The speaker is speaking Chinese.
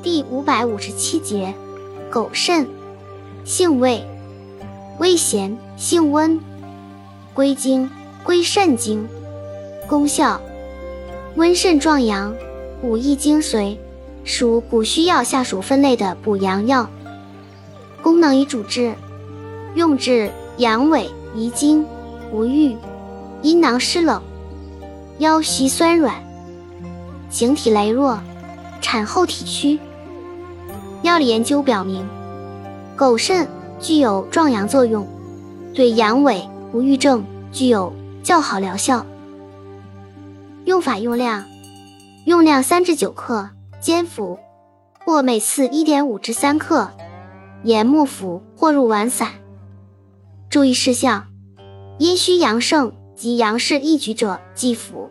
第五百五十七节，狗肾，性味，微咸，性温，归经，归肾经。功效，温肾壮阳，补益精髓，属补虚药下属分类的补阳药。功能与主治，用治阳痿、遗精、不育、阴囊湿冷、腰膝酸软、形体羸弱、产后体虚。药理研究表明，狗肾具有壮阳作用，对阳痿、不育症具有较好疗效。用法用量：用量三至九克，煎服，或每次一点五至三克，研末服或入丸散。注意事项：阴虚阳盛及阳势易举者忌服。